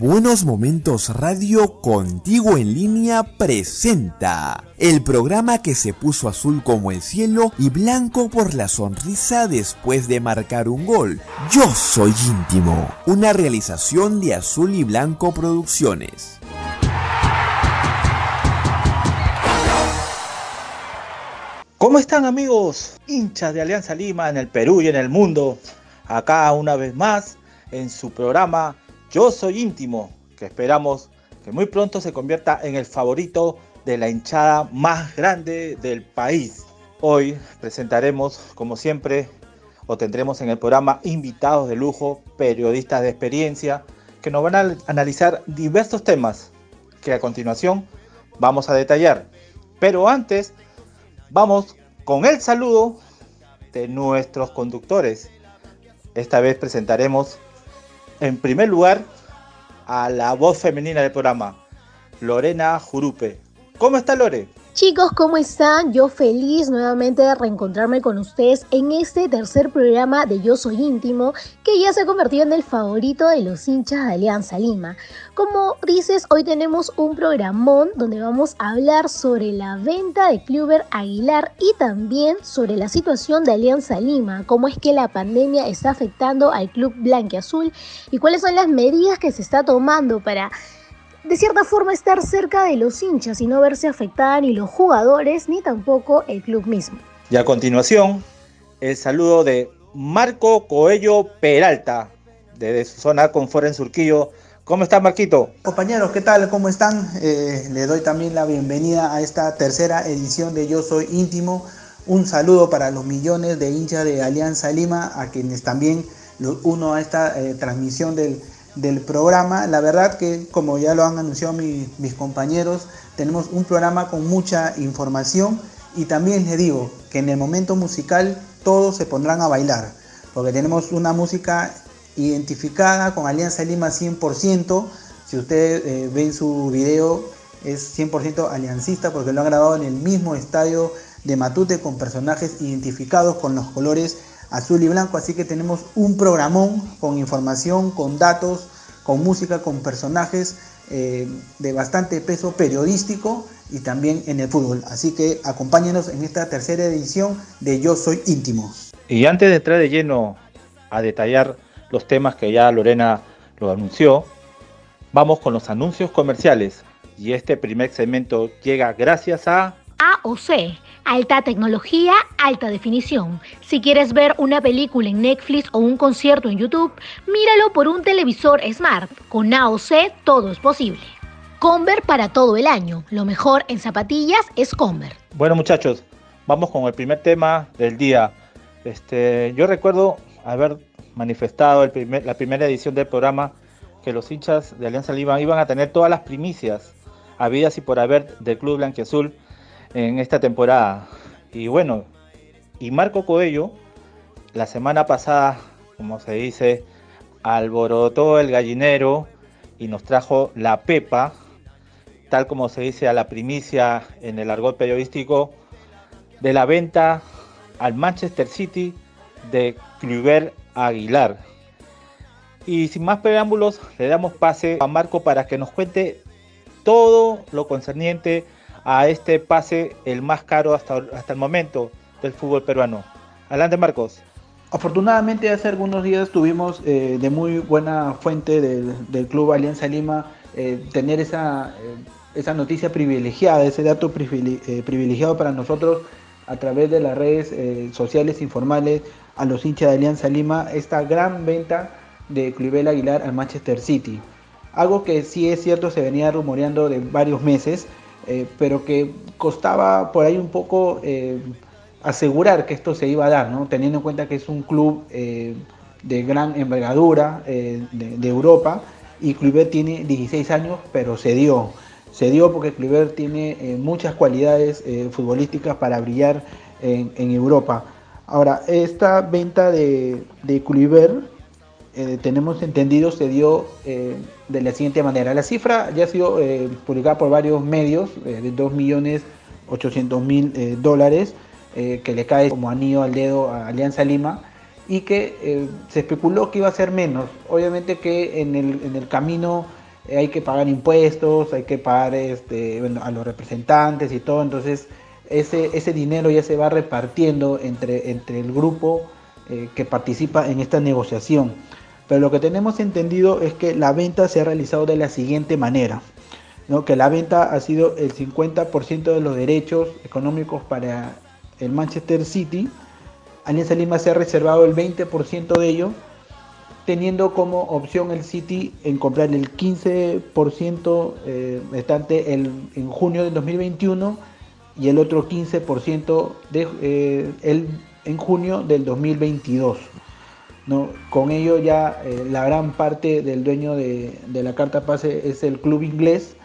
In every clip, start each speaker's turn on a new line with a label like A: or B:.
A: Buenos Momentos Radio Contigo en línea presenta el programa que se puso azul como el cielo y blanco por la sonrisa después de marcar un gol. Yo soy íntimo, una realización de Azul y Blanco Producciones.
B: ¿Cómo están amigos, hinchas de Alianza Lima en el Perú y en el mundo? Acá una vez más en su programa Yo Soy Íntimo, que esperamos que muy pronto se convierta en el favorito de la hinchada más grande del país. Hoy presentaremos, como siempre, o tendremos en el programa invitados de lujo, periodistas de experiencia, que nos van a analizar diversos temas que a continuación vamos a detallar. Pero antes Vamos con el saludo de nuestros conductores. Esta vez presentaremos en primer lugar a la voz femenina del programa, Lorena Jurupe. ¿Cómo está Lore?
C: Chicos, ¿cómo están? Yo feliz nuevamente de reencontrarme con ustedes en este tercer programa de Yo Soy Íntimo, que ya se ha convertido en el favorito de los hinchas de Alianza Lima. Como dices, hoy tenemos un programón donde vamos a hablar sobre la venta de Kluber Aguilar y también sobre la situación de Alianza Lima, cómo es que la pandemia está afectando al club blanqueazul y cuáles son las medidas que se está tomando para de cierta forma estar cerca de los hinchas y no verse afectada ni los jugadores ni tampoco el club mismo.
B: Y a continuación, el saludo de Marco Coello Peralta, desde su zona confort en Surquillo. ¿Cómo está Marquito?
D: Compañeros, ¿qué tal? ¿Cómo están? Eh, le doy también la bienvenida a esta tercera edición de Yo Soy Íntimo. Un saludo para los millones de hinchas de Alianza Lima, a quienes también los uno a esta eh, transmisión del del programa. La verdad que, como ya lo han anunciado mis compañeros, tenemos un programa con mucha información y también les digo que en el momento musical todos se pondrán a bailar, porque tenemos una música identificada con Alianza Lima 100%. Si ustedes eh, ven su video, es 100% aliancista porque lo han grabado en el mismo estadio de Matute con personajes identificados con los colores azul y blanco, así que tenemos un programón con información, con datos, con música, con personajes eh, de bastante peso periodístico y también en el fútbol. Así que acompáñenos en esta tercera edición de Yo Soy Íntimo.
B: Y antes de entrar de lleno a detallar los temas que ya Lorena lo anunció, vamos con los anuncios comerciales. Y este primer segmento llega gracias a
C: AOC Alta tecnología, alta definición. Si quieres ver una película en Netflix o un concierto en YouTube, míralo por un televisor smart. Con AOC todo es posible. Conver para todo el año. Lo mejor en zapatillas es Conver.
B: Bueno muchachos, vamos con el primer tema del día. Este, yo recuerdo haber manifestado el primer, la primera edición del programa que los hinchas de Alianza Lima iban a tener todas las primicias habidas y por haber del Club Blanquiazul en esta temporada. Y bueno, y Marco Coello, la semana pasada, como se dice, alborotó el gallinero y nos trajo la pepa, tal como se dice a la primicia en el argot periodístico, de la venta al Manchester City de Kluber Aguilar. Y sin más preámbulos, le damos pase a Marco para que nos cuente todo lo concerniente a este pase el más caro hasta, hasta el momento del fútbol peruano. Adelante Marcos.
D: Afortunadamente hace algunos días tuvimos eh, de muy buena fuente del, Club Alianza Lima eh, tener esa, eh, esa noticia privilegiada, ese dato privilegiado para nosotros a través de las redes sociales informales a los hinchas de Alianza Lima, esta gran venta de Clubel Aguilar al Manchester City. Algo que sí es cierto se venía rumoreando de varios meses, eh, pero que costaba por ahí un poco eh, asegurar que esto se iba a dar, teniendo en cuenta que es un club eh, de gran envergadura de, Europa y Kluivert tiene 16 años, pero se dio. Se dio porque Kluivert tiene muchas cualidades futbolísticas para brillar en, Europa. Ahora, esta venta de, de eh, tenemos entendido, se dio eh, de la siguiente manera. La cifra ya ha sido eh, publicada por varios medios, de 2.800.000 dólares, que le cae como anillo al dedo a Alianza Lima, y que se especuló que iba a ser menos. Obviamente que en el, camino eh, hay que pagar impuestos, hay que pagar este, a los representantes y todo, entonces ese, ese dinero ya se va repartiendo entre, entre el grupo que participa en esta negociación. Pero lo que tenemos entendido es que la venta se ha realizado de la siguiente manera. ¿no? que la venta ha sido el 50% de los derechos económicos para el Manchester City. Alianza Lima se ha reservado el 20% de ello, teniendo como opción el City en comprar el 15% eh, restante en junio del 2021 y el otro 15% de, eh, en junio del 2022. ¿No? Con ello ya eh, la gran parte del dueño de, la carta pase es el club inglés,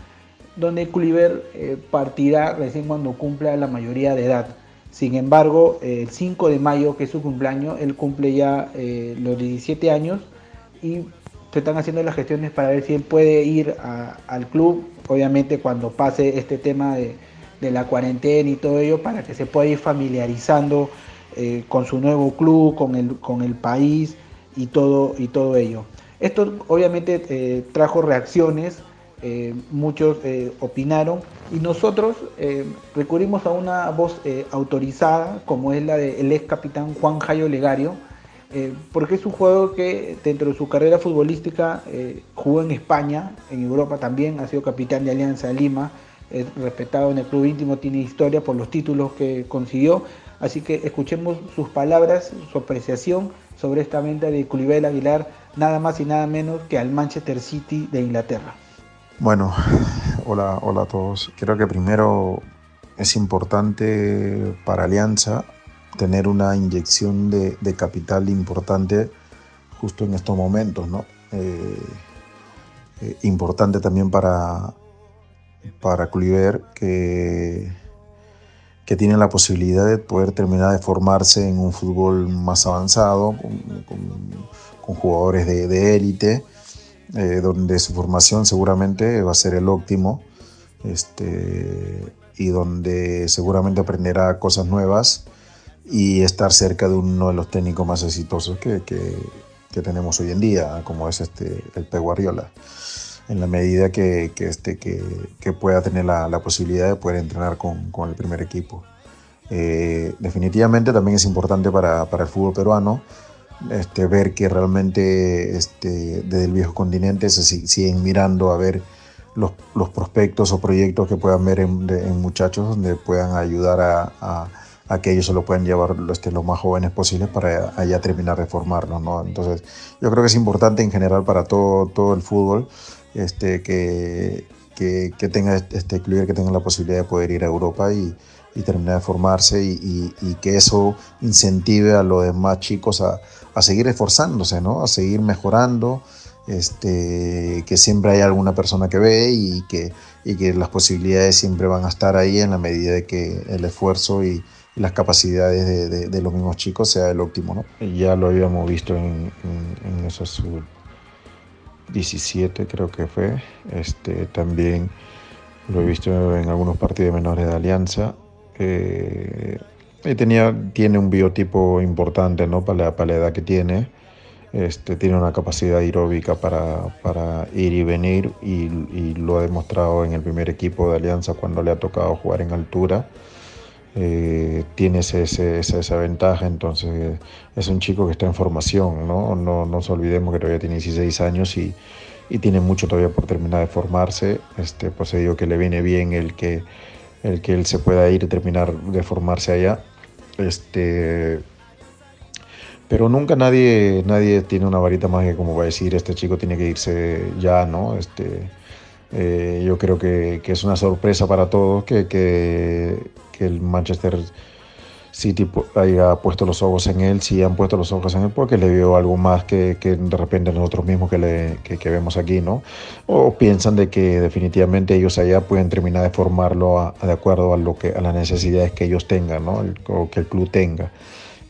D: donde Culliver eh, partirá recién cuando cumpla la mayoría de edad. Sin embargo, el 5 de mayo, que es su cumpleaños, él cumple ya los 17 años y se están haciendo las gestiones para ver si él puede ir al club, obviamente cuando pase este tema de, de la cuarentena y todo ello para que se pueda ir familiarizando eh, con su nuevo club, con el, con el país y todo, y todo ello. Esto obviamente eh, trajo reacciones, eh, muchos opinaron y nosotros recurrimos a una voz autorizada como es la del ex capitán Juan Jayo Legario, porque es un jugador que dentro de su carrera futbolística jugó en España, en Europa también, ha sido capitán de Alianza Lima, es respetado en el club íntimo, tiene historia por los títulos que consiguió. Así que escuchemos sus palabras, su apreciación sobre esta venta de Culibel Aguilar, nada más y nada menos que al Manchester City de Inglaterra.
E: Bueno, hola, hola a todos. Creo que primero es importante para Alianza tener una inyección de, capital importante justo en estos momentos, ¿no? Eh, eh, importante también para, para que, que tiene la posibilidad de poder terminar de formarse en un fútbol más avanzado, con, jugadores de élite, eh, donde su formación seguramente va a ser el óptimo este, y donde seguramente aprenderá cosas nuevas y estar cerca de uno de los técnicos más exitosos que, que, que tenemos hoy en día, como es este, el P. Guardiola en la medida que, que este, que, que, pueda tener la, la, posibilidad de poder entrenar con, con el primer equipo. Eh, definitivamente también es importante para, para el fútbol peruano este, ver que realmente este, desde el viejo continente se siguen mirando a ver los, los prospectos o proyectos que puedan ver en, en muchachos donde puedan ayudar a, a, a, que ellos se lo puedan llevar este, lo más jóvenes posibles para allá terminar de formarlos. ¿no? Entonces yo creo que es importante en general para todo, todo el fútbol este, que, que, tenga este club que tenga la posibilidad de poder ir a Europa y, terminar de formarse y, que eso incentive a los demás chicos a, seguir esforzándose, ¿no? a seguir mejorando, este, que siempre hay alguna persona que ve y que, que las posibilidades siempre van a estar ahí en la medida de que el esfuerzo y, las capacidades de, los mismos chicos sea el óptimo. ¿no? Ya lo habíamos visto en, en, en esos 17 creo que fue. Este, también lo he visto en algunos partidos menores de Alianza. Eh, tenía, tiene un biotipo importante ¿no? para, la, para la edad que tiene. Este, tiene una capacidad aeróbica para, para ir y venir y, y, lo ha demostrado en el primer equipo de Alianza cuando le ha tocado jugar en altura. Eh, tiene esa, ventaja, entonces es un chico que está en formación, ¿no? No nos olvidemos que todavía tiene 16 años y, tiene mucho todavía por terminar de formarse, este, pues digo que le viene bien el que, el que él se pueda ir y terminar de formarse allá. Este, pero nunca nadie, nadie tiene una varita mágica como va a decir, este chico tiene que irse ya, ¿no? Este, eh, yo creo que, que, es una sorpresa para todos que, que, que el Manchester City haya puesto los ojos en él, si han puesto los ojos en él, porque le vio algo más que, de repente nosotros mismos que, le, que, vemos aquí, ¿no? O piensan de que definitivamente ellos allá pueden terminar de formarlo de acuerdo a, lo que, a las necesidades que ellos tengan, ¿no? o que el club tenga.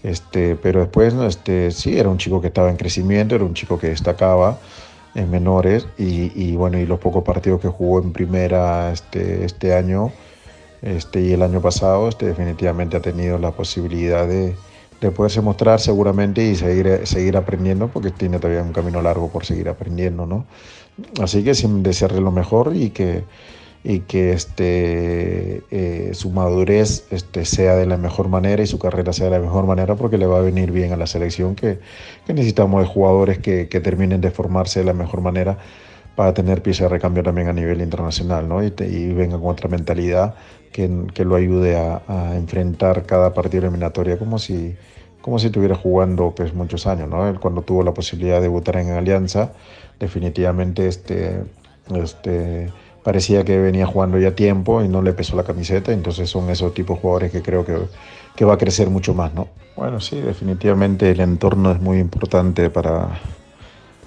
E: Este, pero después, este, sí, era un chico que estaba en crecimiento, era un chico que destacaba en menores y, y bueno, y los pocos partidos que jugó en primera este, este año este, y el año pasado este, definitivamente ha tenido la posibilidad de, de poderse mostrar seguramente y seguir, seguir aprendiendo, porque tiene todavía un camino largo por seguir aprendiendo, ¿no? Así que sin desearle lo mejor y que, y que este, eh, su madurez este, sea de la mejor manera y su carrera sea de la mejor manera porque le va a venir bien a la selección que, que necesitamos de jugadores que, que, terminen de formarse de la mejor manera para tener pieza de recambio también a nivel internacional ¿no? y, te, y venga con otra mentalidad que, que lo ayude a, a, enfrentar cada partido eliminatoria como si, como si estuviera jugando pues, muchos años. ¿no? Él cuando tuvo la posibilidad de debutar en Alianza definitivamente este, este, parecía que venía jugando ya tiempo y no le pesó la camiseta, entonces son esos tipos de jugadores que creo que, que va a crecer mucho más, ¿no? Bueno, sí, definitivamente el entorno es muy importante para,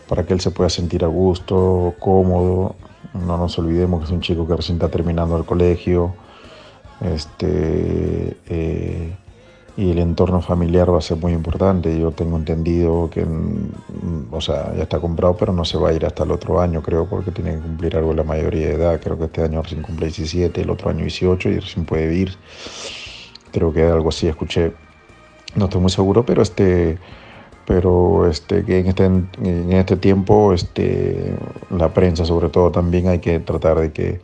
E: para que él se pueda sentir a gusto, cómodo. No nos olvidemos que es un chico que recién está terminando el colegio. Este, eh, y el entorno familiar va a ser muy importante. Yo tengo entendido que, o sea, ya está comprado, pero no se va a ir hasta el otro año, creo, porque tiene que cumplir algo la mayoría de edad. Creo que este año recién cumple 17, el otro año 18 y recién puede ir. Creo que algo así escuché. No estoy muy seguro, pero este pero este que en este en este tiempo este la prensa sobre todo también hay que tratar de que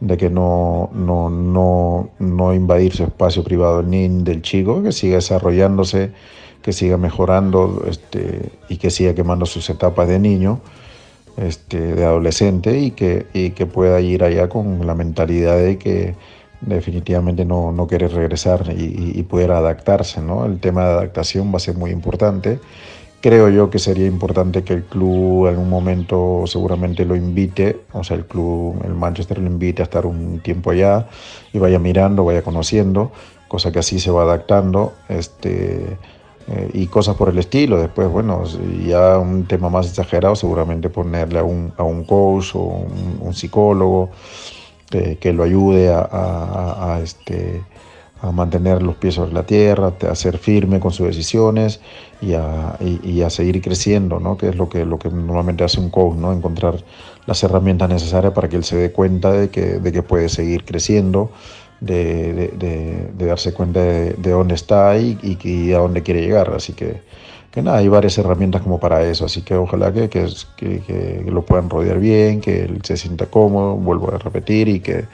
E: de que no, no, no, no invadir su espacio privado ni del chico, que siga desarrollándose, que siga mejorando este, y que siga quemando sus etapas de niño, este, de adolescente y que, y que pueda ir allá con la mentalidad de que definitivamente no, no quiere regresar y, y, poder adaptarse. ¿no? El tema de adaptación va a ser muy importante Creo yo que sería importante que el club en un momento seguramente lo invite, o sea, el club, el Manchester lo invite a estar un tiempo allá y vaya mirando, vaya conociendo, cosa que así se va adaptando, este, eh, y cosas por el estilo. Después, bueno, ya un tema más exagerado, seguramente ponerle a un, a un coach o un, psicólogo eh, que lo ayude a, a este a mantener los pies sobre la tierra, a ser firme con sus decisiones y a, seguir creciendo, ¿no? que es lo que, lo que normalmente hace un coach, ¿no? encontrar las herramientas necesarias para que él se dé cuenta de que, de que puede seguir creciendo, de, de, de, de darse cuenta de, dónde está y, y, a dónde quiere llegar. Así que, que nada, hay varias herramientas como para eso, así que ojalá que, que, que lo puedan rodear bien, que él se sienta cómodo, vuelvo a repetir, y que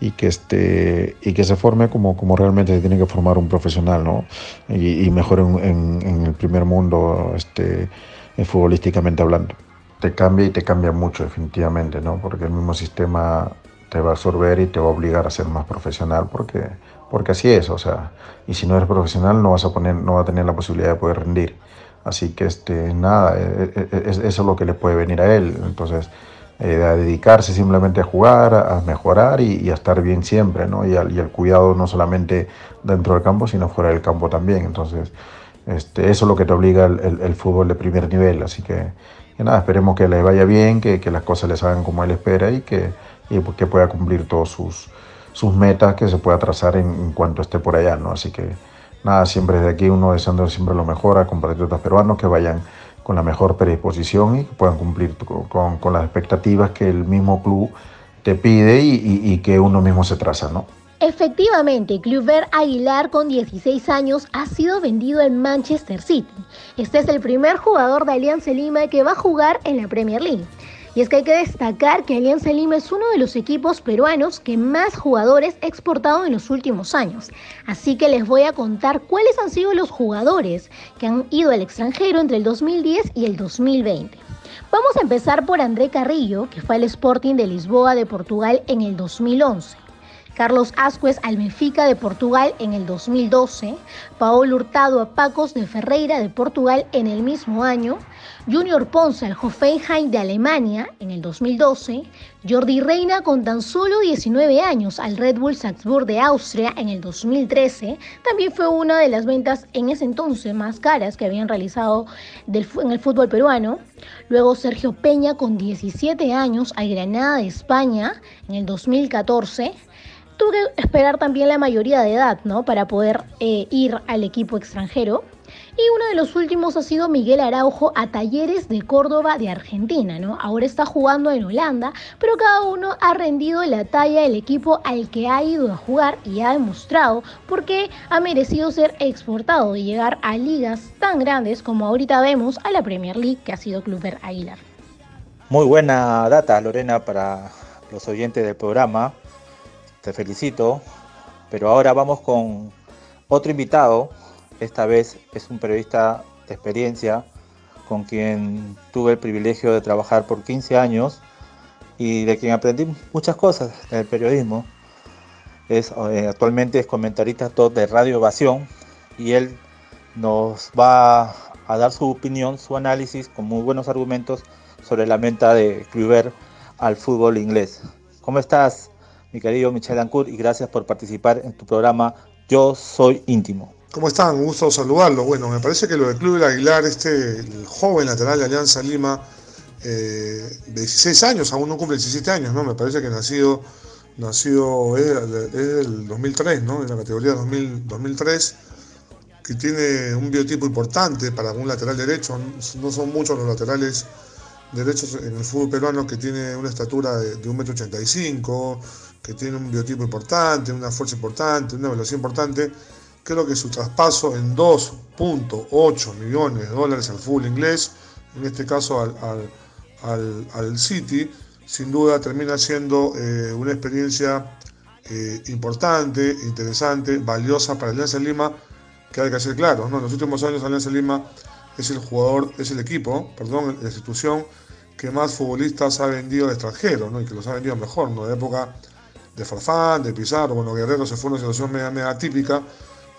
E: y que, este, y que se forme como, como realmente se tiene que formar un profesional, ¿no? Y, y mejor en, en, en, el primer mundo, este, eh, futbolísticamente hablando. Te cambia y te cambia mucho, definitivamente, ¿no? Porque el mismo sistema te va a absorber y te va a obligar a ser más profesional, porque, porque así es, o sea, y si no eres profesional no vas a, poner, no vas a tener la posibilidad de poder rendir. Así que, este, nada, eh, eh, eso es lo que le puede venir a él. Entonces, eh, a dedicarse simplemente a jugar, a mejorar y, a estar bien siempre, ¿no? Y al, cuidado no solamente dentro del campo, sino fuera del campo también. Entonces, este, eso es lo que te obliga el, fútbol de primer nivel. Así que, nada, esperemos que le vaya bien, que, las cosas le salgan como él espera y que, y que pueda cumplir todos sus, sus metas que se pueda trazar en, en, cuanto esté por allá, ¿no? Así que, nada, siempre desde aquí uno deseando siempre lo mejor a compatriotas peruanos que vayan con la mejor predisposición y que puedan cumplir con, con, las expectativas que el mismo club te pide y, y, que uno mismo se traza, ¿no?
C: Efectivamente, Kluivert Aguilar con 16 años ha sido vendido en Manchester City. Este es el primer jugador de Alianza Lima que va a jugar en la Premier League. Y es que hay que destacar que Alianza Lima es uno de los equipos peruanos que más jugadores ha exportado en los últimos años. Así que les voy a contar cuáles han sido los jugadores que han ido al extranjero entre el 2010 y el 2020. Vamos a empezar por André Carrillo, que fue al Sporting de Lisboa de Portugal en el 2011. Carlos Ascuez al Benfica de Portugal en el 2012, Paolo Hurtado a Pacos de Ferreira de Portugal en el mismo año, Junior Ponce al Hoffenheim de Alemania en el 2012, Jordi Reina con tan solo 19 años al Red Bull Salzburg de Austria en el 2013, también fue una de las ventas en ese entonces más caras que habían realizado en el fútbol peruano. Luego Sergio Peña con 17 años al Granada de España en el 2014 tuve que esperar también la mayoría de edad, ¿no? Para poder eh, ir al equipo extranjero. Y uno de los últimos ha sido Miguel Araujo a Talleres de Córdoba de Argentina, ¿no? Ahora está jugando en Holanda, pero cada uno ha rendido la talla del equipo al que ha ido a jugar y ha demostrado por qué ha merecido ser exportado y llegar a ligas tan grandes como ahorita vemos a la Premier League que ha sido Cluber Aguilar.
B: Muy buena data, Lorena, para los oyentes del programa. Te felicito. Pero ahora vamos con otro invitado. Esta vez es un periodista de experiencia con quien tuve el privilegio de trabajar por 15 años y de quien aprendí muchas cosas del periodismo. Es, eh, actualmente es comentarista de Radio Evasión y él nos va a dar su opinión, su análisis con muy buenos argumentos sobre la meta de Kluivert al fútbol inglés. ¿Cómo estás, mi querido Michel Ancourt? Y gracias por participar en tu programa Yo Soy Íntimo.
F: ¿Cómo están? Un gusto saludarlo. Bueno, me parece que lo de Club Aguilar, este joven lateral de Alianza Lima, eh, de 16 años, aún no cumple 17 años, ¿no? Me parece que nacido, nacido es, del 2003, ¿no? En la categoría 2000, 2003, que tiene un biotipo importante para un lateral derecho. No son muchos los laterales derechos en el fútbol peruano que tiene una estatura de, de 1,85m, que tiene un biotipo importante, una fuerza importante, una velocidad importante. Creo que su traspaso en 2.8 millones de dólares al fútbol inglés, en este caso al, City, sin duda termina siendo eh, una experiencia eh, importante, interesante, valiosa para Alianza Lima, que hay que ser claro, ¿no? En los últimos años Alianza Lima es el jugador, es el equipo, perdón, la institución que más futbolistas ha vendido de extranjeros, ¿no? Y que los ha vendido mejor, ¿no? De época de Farfán, de Pizarro, bueno, Guerrero se fue una situación media, media típica,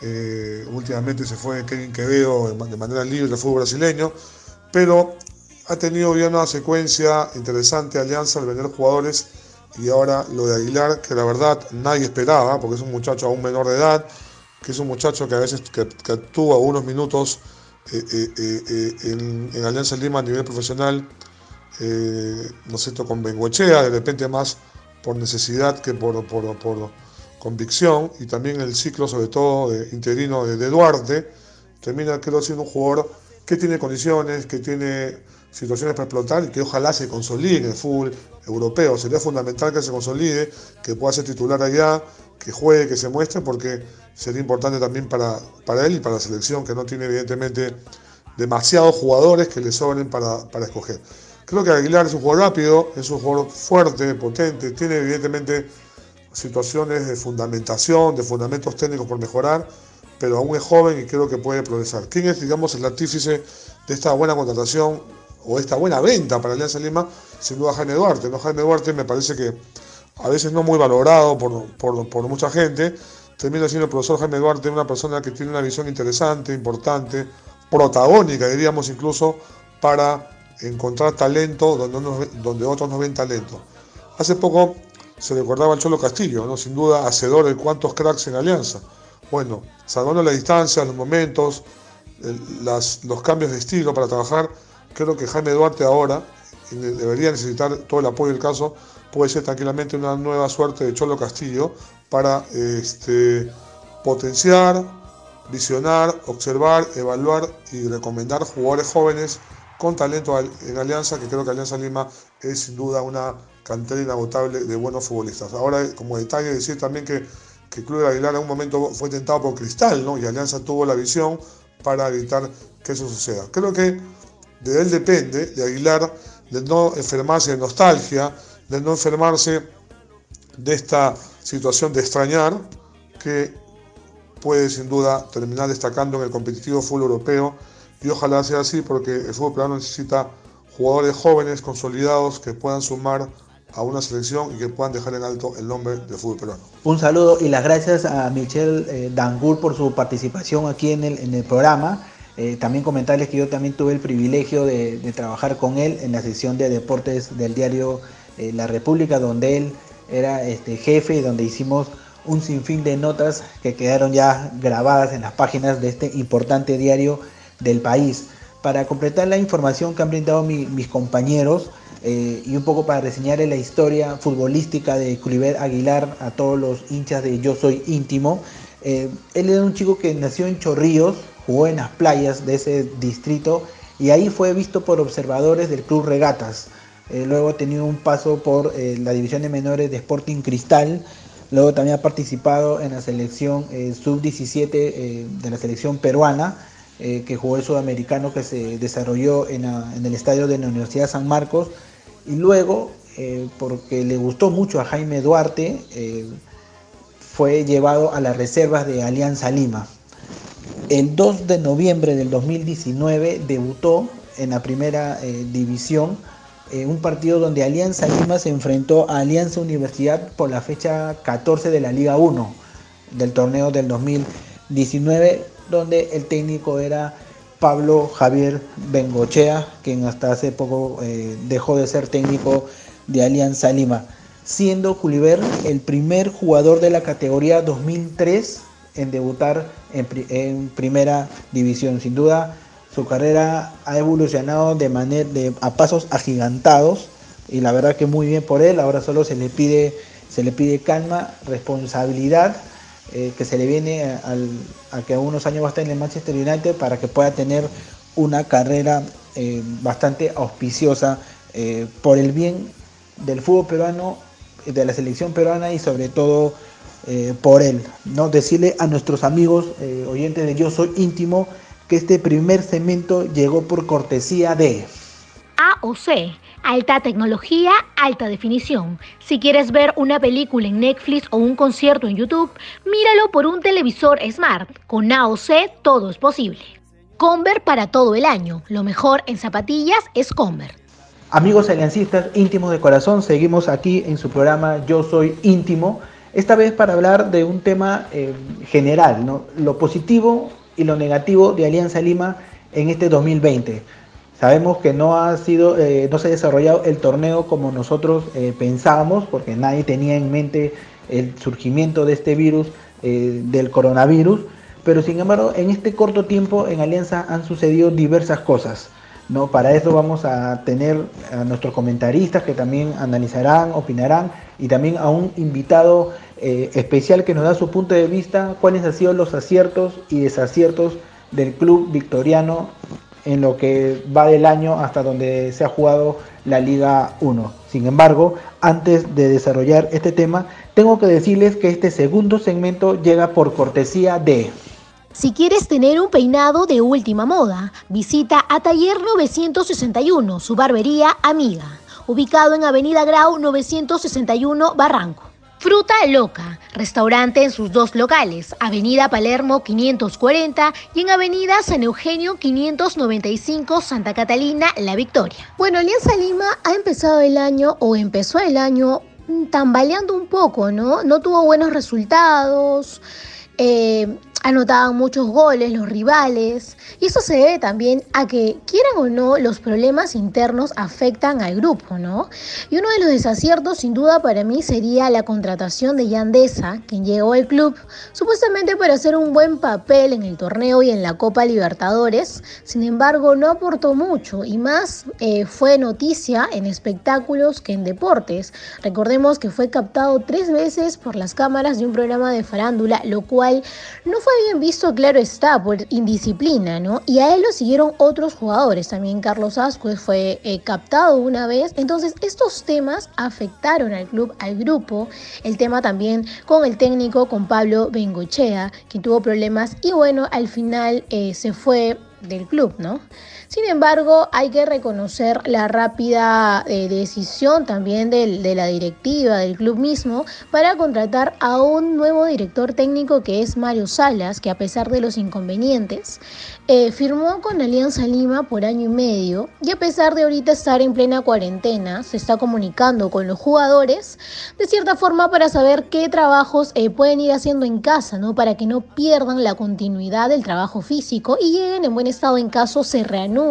F: eh, últimamente se fue Kevin Quevedo de manera libre del fútbol brasileño, pero ha tenido ya una secuencia interesante Alianza de vender jugadores y ahora lo de Aguilar, que la verdad nadie esperaba, porque es un muchacho aún menor de edad, que es un muchacho que a veces que, que unos minutos eh, eh, eh, en, Alianza Lima a nivel profesional, no sé, con Bengochea, de repente más por necesidad que por, por, por convicción, y también el ciclo, sobre todo interino de, Duarte, termina, creo, siendo un jugador que tiene condiciones, que tiene situaciones para explotar y que ojalá se consolide en el fútbol europeo. Sería fundamental que se consolide, que pueda ser titular allá, que juegue, que se muestre, porque sería importante también para, para él y para la selección, que no tiene evidentemente demasiados jugadores que le sobren para, para escoger. Creo que Aguilar es un jugador rápido, es un jugador fuerte, potente, tiene evidentemente situaciones de fundamentación, de fundamentos técnicos por mejorar, pero aún es joven y creo que puede progresar. ¿Quién es, digamos, el artífice de esta buena contratación o esta buena venta para Alianza Lima? Sin duda Jaime Duarte. ¿no? Jaime Duarte me parece que a veces no muy valorado por, mucha gente, termina siendo el profesor Jaime Duarte una persona que tiene una visión interesante, importante, protagónica, diríamos incluso, para encontrar talento donde, otros no ven talento. Hace poco se recordaba al Cholo Castillo, ¿no? sin duda hacedor de cuantos cracks en Alianza. Bueno, salvando la distancia, los momentos, los cambios de estilo para trabajar, creo que Jaime Duarte ahora debería necesitar todo el apoyo del caso puede ser tranquilamente una nueva suerte de Cholo Castillo para este, potenciar, visionar, observar, evaluar y recomendar jugadores jóvenes con talento en Alianza, que creo que Alianza Lima es sin duda una cantera inagotable de buenos futbolistas. Ahora, como detalle, decir también que, que Club de Aguilar en un momento fue tentado por Cristal, ¿no? Y Alianza tuvo la visión para evitar que eso suceda. Creo que de él depende, de Aguilar, de no enfermarse de nostalgia, de no enfermarse de esta situación de extrañar que puede sin duda terminar destacando en el competitivo fútbol europeo y ojalá sea así porque el fútbol peruano necesita jugadores jóvenes, consolidados, que puedan sumar a una selección y que puedan dejar en alto el nombre del fútbol peruano.
D: Un saludo y las gracias a Michel eh, Dangur por su participación aquí en el, en el programa. Eh, también comentarles que yo también tuve el privilegio de, de, trabajar con él en la sección de deportes del diario eh, la República, donde él era este, jefe y donde hicimos un sinfín de notas que quedaron ya grabadas en las páginas de este importante diario del país. Para completar la información que han brindado mis compañeros eh, y un poco para reseñar la historia futbolística de Cliver Aguilar a todos los hinchas de Yo Soy Íntimo, eh, él era un chico que nació en Chorrillos, jugó en las playas de ese distrito y ahí fue visto por observadores del Club Regatas. Eh, luego ha tenido un paso por la división de menores de Sporting Cristal. Luego también ha participado en la selección eh, sub-17 de la selección peruana, que jugó el sudamericano que se desarrolló en, el estadio de la Universidad San Marcos. Y luego, porque le gustó mucho a Jaime Duarte, fue llevado a las reservas de Alianza Lima. El 2 de noviembre del 2019 debutó en la primera división eh, un partido donde Alianza Lima se enfrentó a Alianza Universidad por la fecha 14 de la Liga 1 del torneo del 2019, donde el técnico era Pablo Javier Bengochea, quien hasta hace poco eh, dejó de ser técnico de Alianza Lima, siendo Culiver el primer jugador de la categoría 2003 en debutar en, en primera división. Sin duda, su carrera ha evolucionado de manera de, a pasos agigantados y la verdad que muy bien por él. Ahora solo se le pide, se le pide calma, responsabilidad eh, que se le viene a que unos años va a estar en el Manchester United para que pueda tener una carrera eh, bastante auspiciosa eh, por el bien del fútbol peruano, de la selección peruana y sobre todo por él. ¿no? Decirle a nuestros amigos oyentes de Yo Soy Íntimo que este primer cemento llegó por cortesía de
C: AOC, alta tecnología, alta definición. Si quieres ver una película en Netflix o un concierto en YouTube, míralo por un televisor smart. Con AOC todo es posible. Conver para todo el año. Lo mejor en zapatillas es Conver.
D: Amigos aliancistas íntimos de corazón, seguimos aquí en su programa Yo Soy Íntimo. Esta vez para hablar de un tema eh, general, ¿no? lo positivo y lo negativo de Alianza Lima en este 2020. Sabemos que no ha sido, eh, no se ha desarrollado el torneo como nosotros eh, pensábamos, porque nadie tenía en mente el surgimiento de este virus, eh, del coronavirus. Pero sin embargo, en este corto tiempo en Alianza han sucedido diversas cosas. ¿no? Para eso vamos a tener a nuestros comentaristas que también analizarán, opinarán y también a un invitado especial que nos da su punto de vista, cuáles han sido los aciertos y desaciertos del club victoriano en lo que va del año hasta donde se ha jugado la Liga 1. Sin embargo, antes de desarrollar este tema, tengo que decirles que este segundo segmento llega por cortesía de...
C: Si quieres tener un peinado de última moda, visita a Taller 961, su barbería amiga, ubicado en Avenida Grau 961 Barranco. Fruta Loca, restaurante en sus dos locales, Avenida Palermo 540 y en Avenida San Eugenio 595 Santa Catalina, La Victoria. Bueno, Alianza Lima ha empezado el año o empezó el año mm, tambaleando un poco, ¿no? No tuvo buenos resultados. Eh, anotaban muchos goles los rivales y eso se debe también a que quieran o no los problemas internos afectan al grupo, ¿no? Y uno de los desaciertos sin duda para mí sería la contratación de Yandesa, quien llegó al club supuestamente para hacer un buen papel en el torneo y en la Copa Libertadores, sin embargo no aportó mucho y más eh, fue noticia en espectáculos que en deportes. Recordemos que fue captado tres veces por las cámaras de un programa de farándula, lo cual no fue bien visto, claro está, por indisciplina, ¿no? Y a él lo siguieron otros jugadores, también Carlos Ascuez fue eh, captado una vez, entonces estos temas afectaron al club, al grupo, el tema también con el técnico, con Pablo Bengochea, quien tuvo problemas y bueno, al final eh, se fue del club, ¿no? Sin embargo, hay que reconocer la rápida eh, decisión también de la directiva del club mismo para contratar a un nuevo director técnico que es Mario Salas, que a pesar de los inconvenientes, eh, firmó con Alianza Lima por año y medio y a pesar de ahorita estar en plena cuarentena, se está comunicando con los jugadores de cierta forma para saber qué trabajos eh, pueden ir haciendo en casa, ¿no? Para que no pierdan la continuidad del trabajo físico y lleguen en buen estado en caso se reanude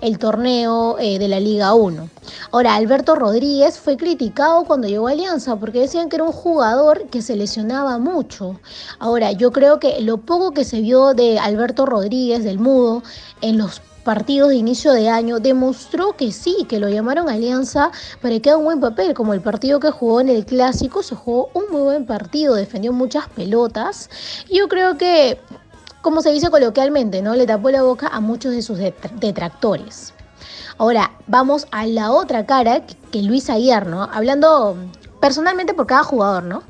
C: el torneo eh, de la Liga 1. Ahora, Alberto Rodríguez fue criticado cuando llegó a Alianza porque decían que era un jugador que se lesionaba mucho. Ahora, yo creo que lo poco que se vio de Alberto Rodríguez del Mudo en los partidos de inicio de año demostró que sí, que lo llamaron Alianza para que haga un buen papel, como el partido que jugó en el clásico, se jugó un muy buen partido, defendió muchas pelotas. Yo creo que como se dice coloquialmente, ¿no? Le tapó la boca a muchos de sus detractores. Ahora, vamos a la otra cara que Luis Aguiar, ¿no? Hablando personalmente por cada jugador, ¿no?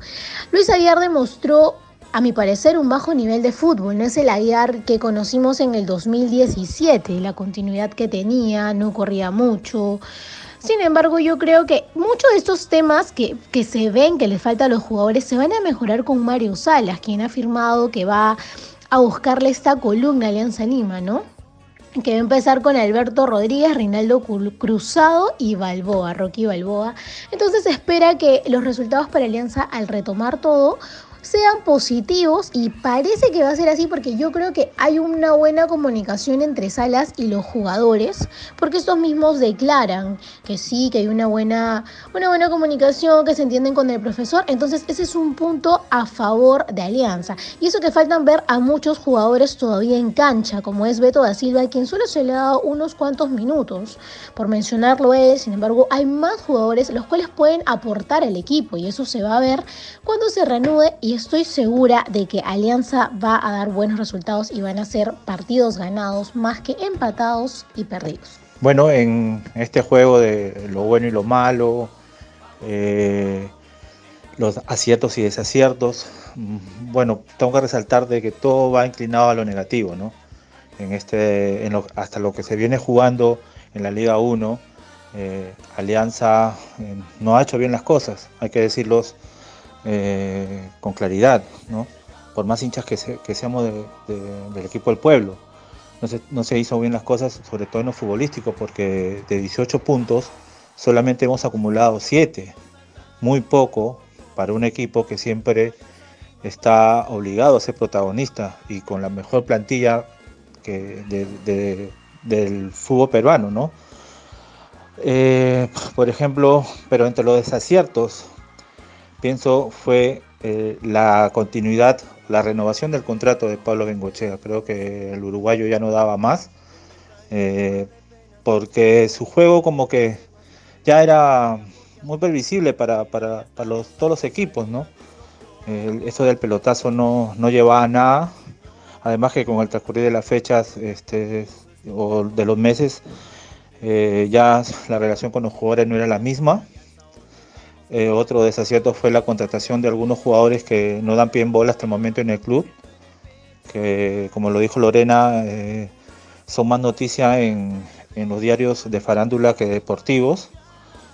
C: Luis Aguiar demostró a mi parecer, un bajo nivel de fútbol. No es el Aguiar que conocimos en el 2017, la continuidad que tenía, no corría mucho. Sin embargo, yo creo que muchos de estos temas que, que se ven que les falta a los jugadores se van a mejorar con Mario Salas, quien ha afirmado que va a buscarle esta columna Alianza Lima, ¿no? que va a empezar con Alberto Rodríguez, Reinaldo Cruzado y Balboa, Rocky Balboa. Entonces espera que los resultados para Alianza al retomar todo sean positivos y parece que va a ser así porque yo creo que hay una buena comunicación entre Salas y los jugadores, porque estos mismos declaran que sí, que hay una buena, una buena comunicación, que se entienden con el profesor, entonces ese es un punto a favor de Alianza. Y eso que faltan ver a muchos jugadores todavía en cancha, como es Beto da Silva, quien solo se le ha dado unos cuantos minutos, por mencionarlo es, sin embargo, hay más jugadores los cuales pueden aportar al equipo y eso se va a ver cuando se reanude estoy segura de que Alianza va a dar buenos resultados y van a ser partidos ganados más que empatados y perdidos.
B: Bueno, en este juego de lo bueno y lo malo, eh, los aciertos y desaciertos, mm, bueno, tengo que resaltar de que todo va inclinado a lo negativo, ¿no? En este, hasta lo que se viene jugando en la Liga 1, eh, Alianza eh, no ha hecho bien las cosas, hay que decirlos eh, con claridad, ¿no? por más hinchas que, seamos del equipo del pueblo. No se, hizo bien las cosas, sobre todo en lo futbolístico, porque de 18 puntos solamente hemos acumulado 7, muy poco para un equipo que siempre está obligado a ser protagonista y con la mejor plantilla del fútbol peruano, ¿no? Eh, por ejemplo, pero entre los desaciertos, pienso fue eh, la continuidad, la renovación del contrato de Pablo Bengochea. Creo que el uruguayo ya no daba más, eh, porque su juego como que ya era muy previsible para, los, todos los equipos, ¿no? eso del pelotazo no, no llevaba a nada. Además que con el transcurrir de las fechas este, o de los meses, eh, ya la relación con los jugadores no era la misma. Eh, otro desacierto fue la contratación de algunos jugadores que no dan pie en bola hasta el momento en el club, que como lo dijo Lorena, eh, son más noticias en, los diarios de farándula que deportivos.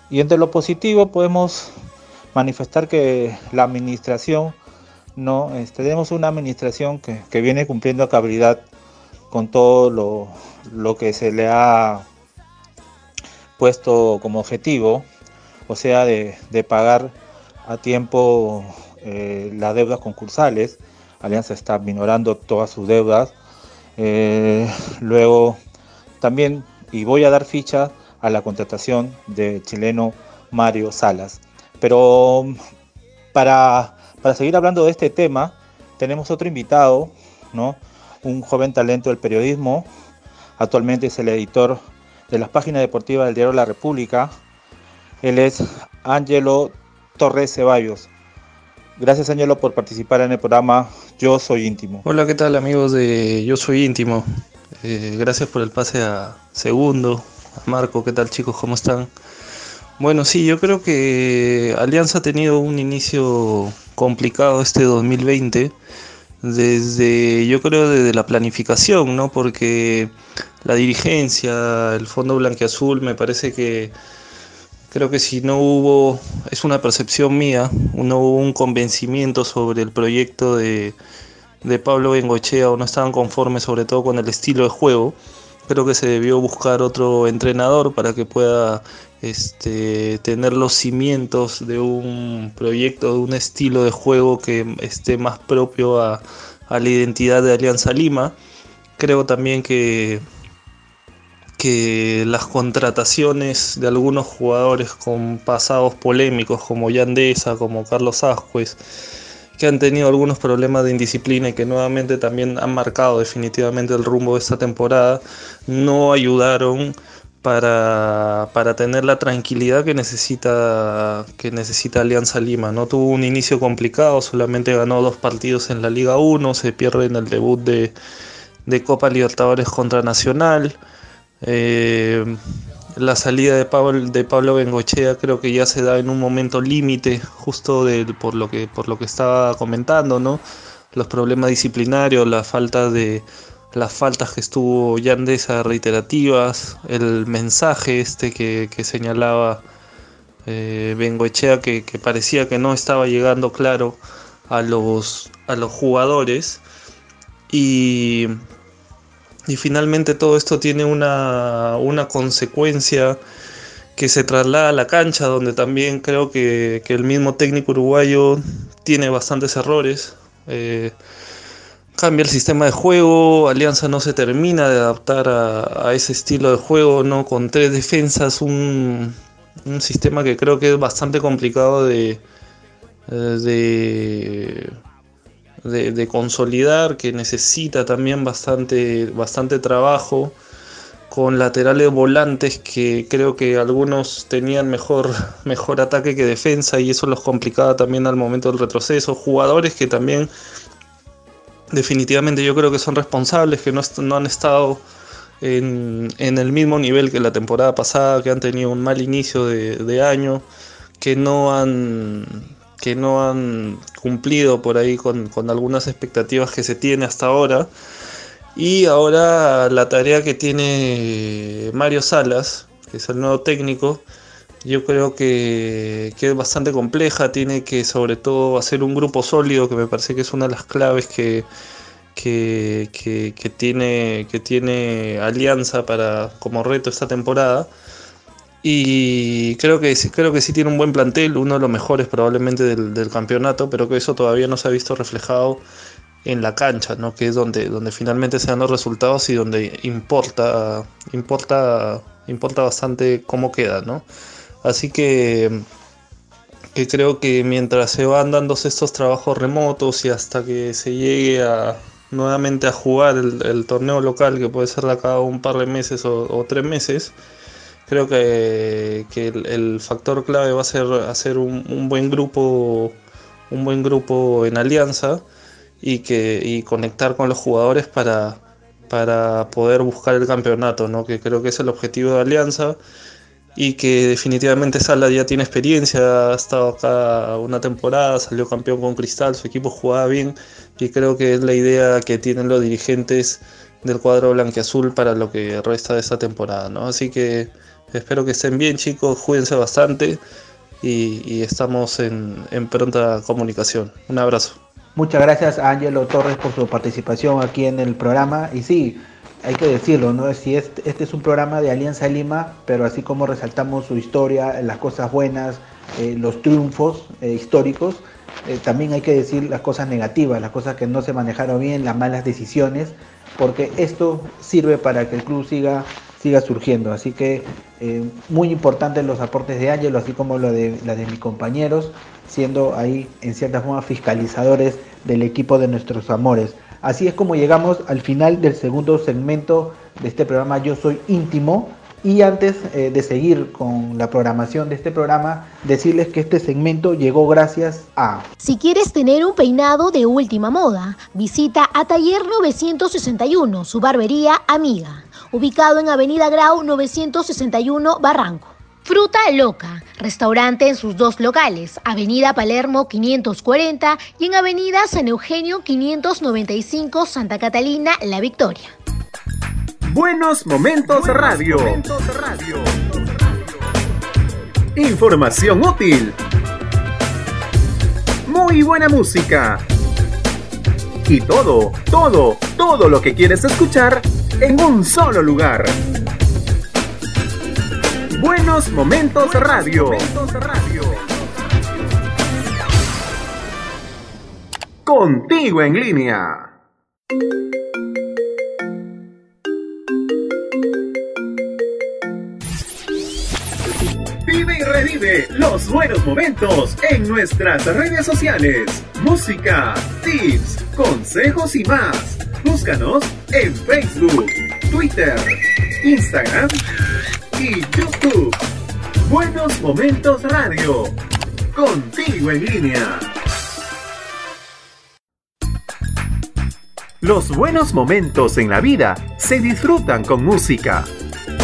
B: Y entre lo positivo podemos manifestar que la administración, no, este, tenemos una administración que, viene cumpliendo a cabalidad con todo lo, lo que se le ha puesto como objetivo o sea, de, pagar a tiempo eh, las deudas concursales. Alianza está minorando todas sus deudas. Eh, luego, también, y voy a dar ficha a la contratación del chileno Mario Salas. Pero para, para seguir hablando de este tema, tenemos otro invitado, ¿no? un joven talento del periodismo. Actualmente es el editor de las páginas deportivas del diario La República, él es Ángelo Torres Ceballos. Gracias Ángelo por participar en el programa Yo Soy Íntimo.
G: Hola, ¿qué tal amigos de Yo Soy Íntimo? Eh, gracias por el pase a segundo. A Marco, ¿qué tal chicos? ¿Cómo están? Bueno, sí, yo creo que Alianza ha tenido un inicio complicado este 2020 desde, yo creo, desde la planificación, ¿no? Porque la dirigencia, el Fondo Blanqueazul, me parece que Creo que si no hubo, es una percepción mía, no hubo un convencimiento sobre el proyecto de, Pablo Bengochea o no estaban conformes sobre todo con el estilo de juego, creo que se debió buscar otro entrenador para que pueda este, tener los cimientos de un proyecto, de un estilo de juego que esté más propio a la identidad de Alianza Lima. Creo también que que las contrataciones de algunos jugadores con pasados polémicos como Yandesa, como Carlos Ascuez, que han tenido algunos problemas de indisciplina y que nuevamente también han marcado definitivamente el rumbo de esta temporada, no ayudaron para, para, tener la tranquilidad que necesita, que necesita Alianza Lima. No tuvo un inicio complicado, solamente ganó dos partidos en la Liga 1, se pierde en el debut de, de Copa Libertadores contra Nacional. Eh, la salida de Pablo, de Bengochea creo que ya se da en un momento límite, justo por, lo que, por lo que estaba comentando, ¿no? Los problemas disciplinarios, la falta de, las faltas que estuvo Yandesa reiterativas, el mensaje este que, señalaba eh, Bengoechea que, que, parecía que no estaba llegando claro a los, a los jugadores y, y finalmente todo esto tiene una, una, consecuencia que se traslada a la cancha donde también creo que, que el mismo técnico uruguayo tiene bastantes errores. Eh, cambia el sistema de juego, Alianza no se termina de adaptar a, ese estilo de juego, ¿no? Con tres defensas, un, sistema que creo que es bastante complicado de, de, de, consolidar, que necesita también bastante, bastante trabajo, con laterales volantes que creo que algunos tenían mejor, mejor ataque que defensa y eso los complicaba también al momento del retroceso, jugadores que también definitivamente yo creo que son responsables, que no, no han estado en, el mismo nivel que la temporada pasada, que han tenido un mal inicio de, año, que no han que no han cumplido por ahí con, algunas expectativas que se tiene hasta ahora. Y ahora la tarea que tiene Mario Salas, que es el nuevo técnico, yo creo que, es bastante compleja, tiene que sobre todo hacer un grupo sólido, que me parece que es una de las claves que, que, tiene, que tiene Alianza para, como reto esta temporada. Y creo que, creo que sí tiene un buen plantel, uno de los mejores probablemente del, campeonato, pero que eso todavía no se ha visto reflejado en la cancha, ¿no? que es donde, donde finalmente se dan los resultados y donde importa, importa, importa bastante cómo queda. ¿no? Así que, que creo que mientras se van dando estos trabajos remotos y hasta que se llegue a nuevamente a jugar el, torneo local, que puede ser de acá un par de meses o, tres meses, creo que, el, factor clave va a ser hacer un, buen grupo, un buen grupo en alianza y que conectar con los jugadores para, para poder buscar el campeonato, ¿no? que creo que es el objetivo de Alianza y que definitivamente Sala ya tiene experiencia, ha estado acá una temporada, salió campeón con Cristal, su equipo jugaba bien y creo que es la idea que tienen los dirigentes del cuadro blanqueazul para lo que resta de esta temporada, ¿no? Así que espero que estén bien chicos, cuídense bastante y, estamos en, pronta comunicación. Un abrazo.
D: Muchas gracias a Angelo Torres por su participación aquí en el programa y sí, hay que decirlo, ¿no? Si este, este, es un programa de Alianza Lima, pero así como resaltamos su historia, las cosas buenas, eh, los triunfos eh, históricos, eh, también hay que decir las cosas negativas, las cosas que no se manejaron bien, las malas decisiones, porque esto sirve para que el club siga, siga surgiendo. Así que muy importantes los aportes de Ángelo, así como lo de, la de mis compañeros, siendo ahí en cierta forma fiscalizadores del equipo de nuestros amores. Así es como llegamos al final del segundo segmento de este programa Yo Soy Íntimo. Y antes eh, de seguir con la programación de este programa, decirles que este segmento llegó gracias a...
C: Si quieres tener un peinado de última moda, visita a Taller 961, su barbería amiga, ubicado en Avenida Grau 961 Barranco. Fruta Loca, restaurante en sus dos locales, Avenida Palermo 540 y en Avenida San Eugenio 595 Santa Catalina, La Victoria.
H: Buenos Momentos Radio. Información útil. Muy buena música. Y todo, todo, todo lo que quieres escuchar en un solo lugar. Buenos Momentos Radio. Contigo en línea. Vive y revive los buenos momentos en nuestras redes sociales. Música, tips, consejos y más. Búscanos en Facebook, Twitter, Instagram Buenos Momentos Radio. Contigo en línea. Los buenos momentos en la vida se disfrutan con música.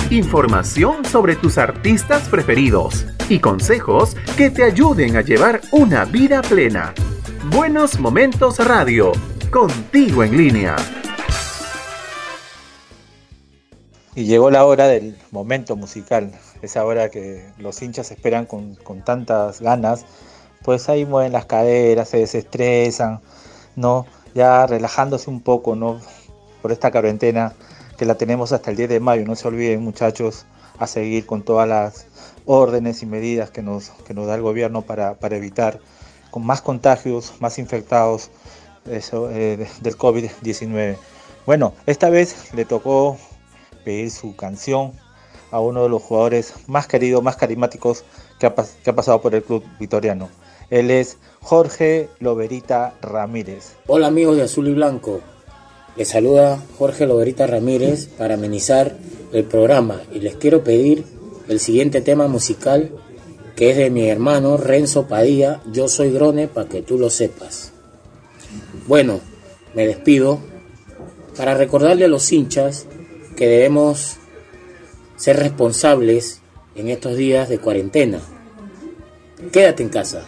H: Información sobre tus artistas preferidos y consejos que te ayuden a llevar una vida plena. Buenos Momentos Radio, contigo en línea.
B: Y llegó la hora del momento musical, esa hora que los hinchas esperan con, con tantas ganas, pues ahí mueven las caderas, se desestresan, ¿no? Ya relajándose un poco, ¿no? Por esta cuarentena que la tenemos hasta el 10 de mayo, no se olviden muchachos a seguir con todas las órdenes y medidas que nos, que nos da el gobierno para, para evitar con más contagios, más infectados eso, eh, del COVID-19. Bueno, esta vez le tocó pedir su canción a uno de los jugadores más queridos, más carismáticos que ha, pasado por el club vitoriano. Él es Jorge Loberita Ramírez.
I: Hola amigos de Azul y Blanco, les saluda Jorge Loberita Ramírez para amenizar el programa y les quiero pedir el siguiente tema musical que es de mi hermano Renzo Padilla, Yo Soy Grone, para que tú lo sepas. Bueno, me despido para recordarle a los hinchas que debemos ser responsables en estos días de cuarentena. Quédate en casa.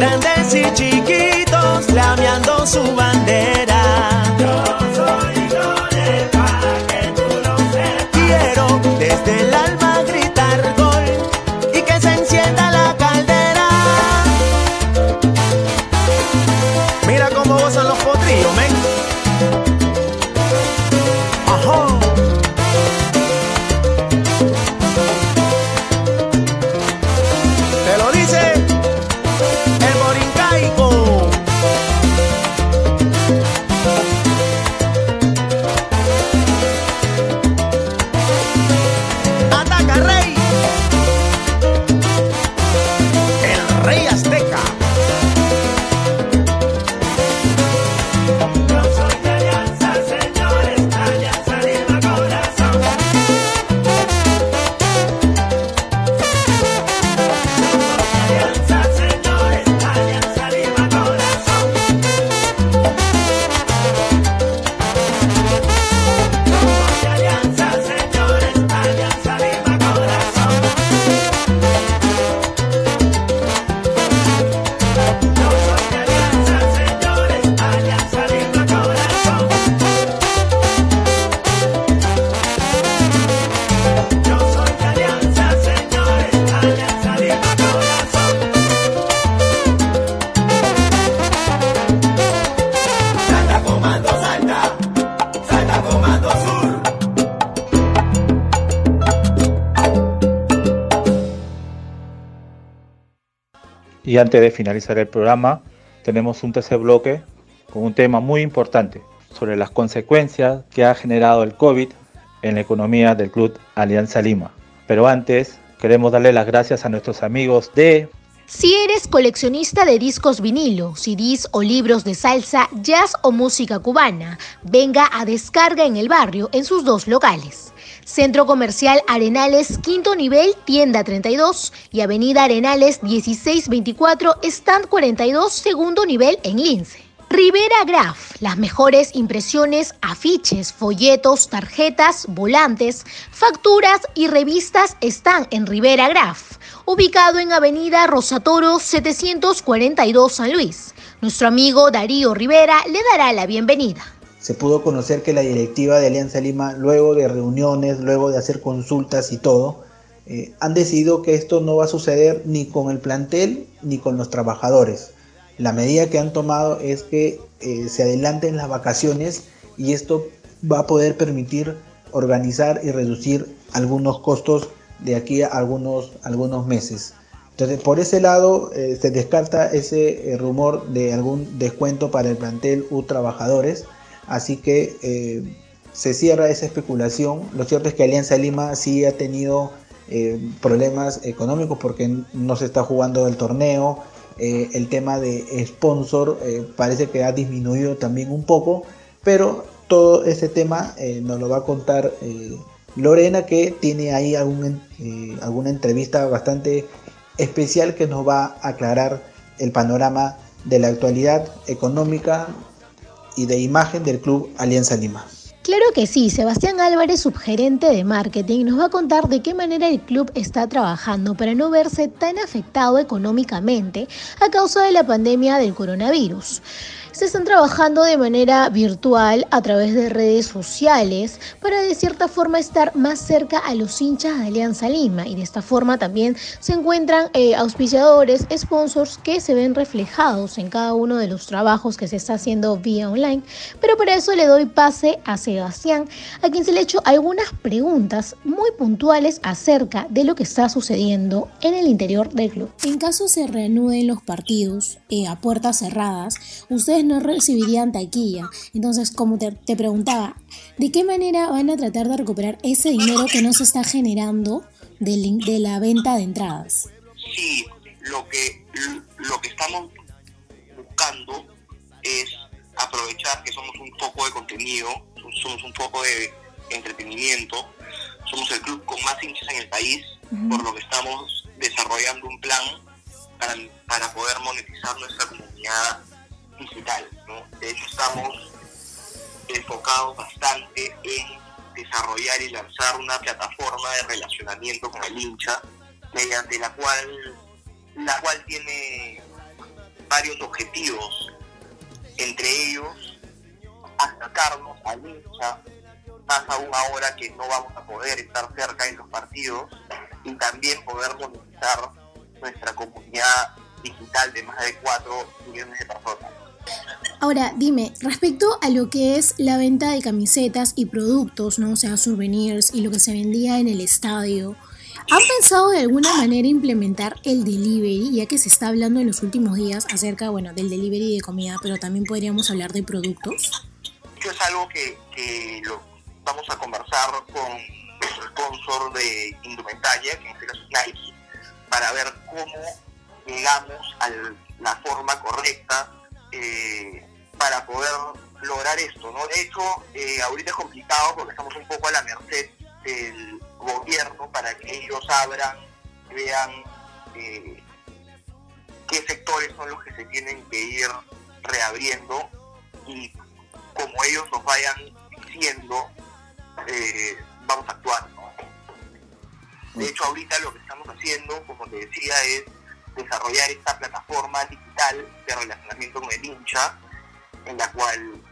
J: grandes y chiquitos, lameando su mano.
B: Y antes de finalizar el programa, tenemos un tercer bloque con un tema muy importante sobre las consecuencias que ha generado el COVID en la economía del Club Alianza Lima. Pero antes, queremos darle las gracias a nuestros amigos de
C: Si eres coleccionista de discos vinilo, CDs o libros de salsa, jazz o música cubana, venga a Descarga en el barrio en sus dos locales. Centro Comercial Arenales, quinto nivel, tienda 32 y Avenida Arenales 1624, stand 42, segundo nivel en Lince. Rivera Graph, las mejores impresiones, afiches, folletos, tarjetas, volantes, facturas y revistas están en Rivera Graph, ubicado en Avenida Rosatoro 742 San Luis. Nuestro amigo Darío Rivera le dará la bienvenida
D: se pudo conocer que la directiva de Alianza Lima, luego de reuniones, luego de hacer consultas y todo, eh, han decidido que esto no va a suceder ni con el plantel ni con los trabajadores. La medida que han tomado es que eh, se adelanten las vacaciones y esto va a poder permitir organizar y reducir algunos costos de aquí a algunos, algunos meses. Entonces, por ese lado, eh, se descarta ese rumor de algún descuento para el plantel U trabajadores Así que eh, se cierra esa especulación. Lo cierto es que Alianza Lima sí ha tenido eh, problemas económicos porque no se está jugando el torneo. Eh, el tema de sponsor parece que ha disminuido también un poco, pero todo ese tema nos lo va a contar Lorena, que tiene ahí alguna entrevista bastante especial que nos va a aclarar el panorama de la actualidad económica y de imagen del Club Alianza Lima.
C: Claro que sí, Sebastián Álvarez, subgerente de marketing, nos va a contar de qué manera el club está trabajando para no verse tan afectado económicamente a causa de la pandemia del coronavirus se están trabajando de manera virtual a través de redes sociales para de cierta forma estar más cerca a los hinchas de Alianza Lima y de esta forma también se encuentran eh, auspiciadores, sponsors que se ven reflejados en cada uno de los trabajos que se está haciendo vía online. Pero para eso le doy pase a Sebastián, a quien se le ha hecho algunas preguntas muy puntuales acerca de lo que está sucediendo en el interior del club.
K: En caso se reanuden los partidos eh, a puertas cerradas, ustedes no recibirían taquilla. Entonces, como te, preguntaba, ¿de qué manera van a tratar de recuperar ese dinero que no se está generando de, de la venta de entradas?
L: Sí, lo que, lo que estamos buscando es aprovechar que somos un poco de contenido, somos un poco de entretenimiento, somos el club con más hinchas en el país, por lo que estamos desarrollando un plan para, para poder monetizar nuestra comunidad digital. ¿no? De hecho, estamos enfocados bastante en desarrollar y lanzar una plataforma de relacionamiento con el hincha, mediante la cual, la cual tiene varios objetivos, entre ellos acercarnos al hincha, más aún ahora que no vamos a poder estar cerca en los partidos, y también poder monetizar nuestra comunidad digital de más de 4 millones de personas.
K: Ahora, dime, respecto a lo que es la venta de camisetas y productos, ¿no? O sea, souvenirs y lo que se vendía en el estadio, ¿han pensado de alguna manera implementar el delivery, ya que se está hablando en los últimos días acerca, bueno, del delivery de comida, pero también podríamos hablar de productos?
L: Esto es algo que, lo vamos a conversar con nuestro sponsor de indumentaria, que en este caso es Nike, para ver cómo llegamos a la forma correcta eh, para poder lograr esto, ¿no? De hecho, eh, ahorita es complicado porque estamos un poco a la merced del gobierno para que ellos abran, vean eh, qué sectores son los que se tienen que ir reabriendo y como ellos nos vayan diciendo, vamos a actuar. De hecho, ahorita lo que estamos haciendo, como te decía, es desarrollar esta plataforma digital de relacionamiento con el hincha, en la cual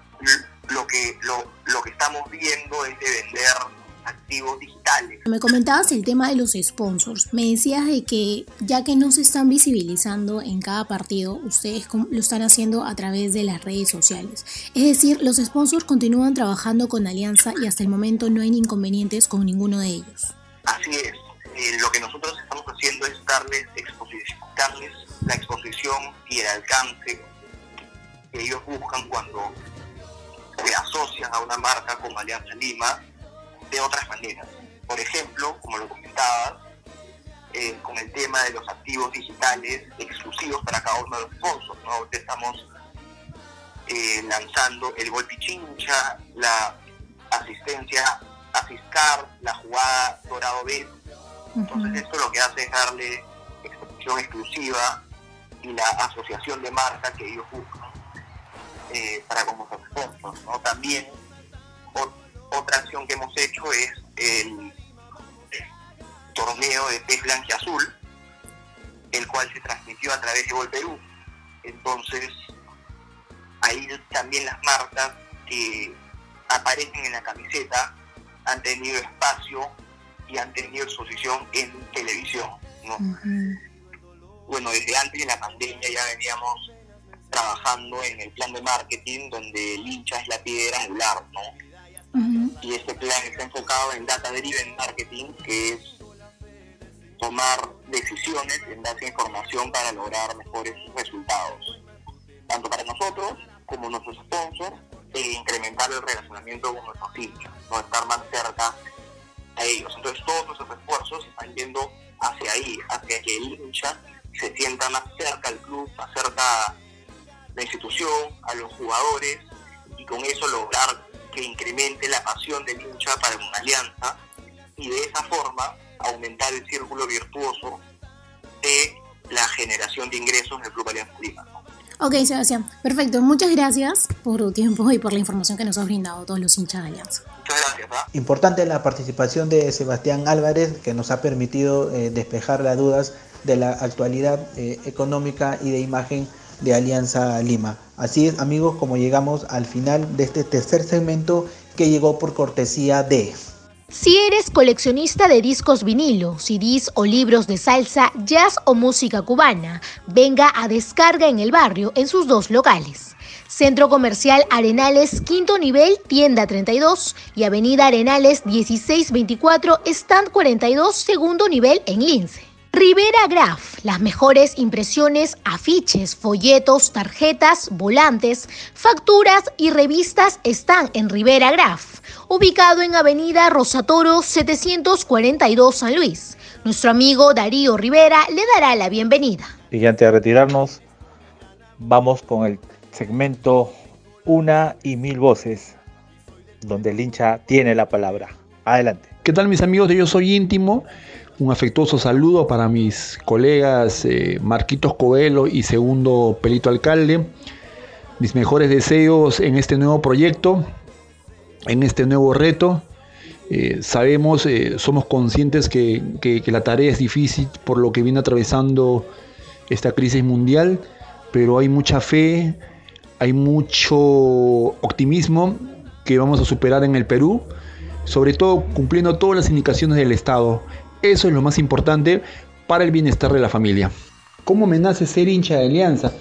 L: lo que, lo, lo que estamos viendo es de vender activos digitales.
K: Me comentabas el tema de los sponsors. Me decías de que ya que no se están visibilizando en cada partido, ustedes lo están haciendo a través de las redes sociales. Es decir, los sponsors continúan trabajando con Alianza y hasta el momento no hay inconvenientes con ninguno de ellos.
L: Así es. Eh, lo que nosotros estamos haciendo es darles, darles la exposición y el alcance que ellos buscan cuando se asocian a una marca como Alianza Lima de otras maneras. Por ejemplo, como lo comentabas, eh, con el tema de los activos digitales exclusivos para cada uno de los sponsors. ¿no? estamos eh, lanzando el gol pichincha, la asistencia a Fiscar, la jugada Dorado B. Entonces esto lo que hace es darle exclusiva y la asociación de marca que ellos buscan eh, para como sponsors. ¿no? También otra acción que hemos hecho es el torneo de pez azul el cual se transmitió a través de Gol Perú. Entonces, ahí también las marcas que aparecen en la camiseta han tenido espacio y han tenido exposición en televisión. Bueno, desde antes de la pandemia ya veníamos trabajando en el plan de marketing donde el hincha es la piedra angular, ¿no? Y este plan está enfocado en data driven marketing, que es tomar decisiones en base a información para lograr mejores resultados, tanto para nosotros como nuestros sponsors, e incrementar el relacionamiento con nuestros hinchas, no estar más cerca a ellos. Entonces todos nuestros esfuerzos están yendo hacia ahí, hacia que el hincha se sienta más cerca al club, más cerca a la institución, a los jugadores, y con eso lograr que incremente la pasión del hincha para una alianza y de esa forma aumentar el círculo virtuoso de la generación de ingresos del Club Alianza Lima.
K: Ok, Sebastián, perfecto. Muchas gracias por tu tiempo y por la información que nos has brindado todos los hinchas de Alianza.
L: Muchas gracias. ¿ah?
D: Importante la participación de Sebastián Álvarez, que nos ha permitido eh, despejar las dudas de la actualidad eh, económica y de imagen de Alianza Lima. Así es amigos como llegamos al final de este tercer segmento que llegó por cortesía de...
C: Si eres coleccionista de discos vinilo, CDs o libros de salsa, jazz o música cubana, venga a Descarga en el barrio en sus dos locales. Centro Comercial Arenales, quinto nivel, tienda 32 y Avenida Arenales 1624, stand 42, segundo nivel en Lince. Rivera Graph, las mejores impresiones, afiches, folletos, tarjetas, volantes, facturas y revistas están en Rivera Graph, ubicado en Avenida Rosatoro 742 San Luis. Nuestro amigo Darío Rivera le dará la bienvenida.
B: Y antes de retirarnos, vamos con el segmento Una y Mil Voces, donde el hincha tiene la palabra. Adelante.
J: ¿Qué tal mis amigos de Yo Soy Íntimo? Un afectuoso saludo para mis colegas eh, Marquitos Coelho y segundo Pelito Alcalde. Mis mejores deseos en este nuevo proyecto, en este nuevo reto. Eh, sabemos, eh, somos conscientes que, que, la tarea es difícil por lo que viene atravesando esta crisis mundial, pero hay mucha fe, hay mucho optimismo que vamos a superar en el Perú, sobre todo cumpliendo todas las indicaciones del Estado. Eso es lo más importante para el bienestar de la familia. ¿Cómo me nace ser hincha de Alianza?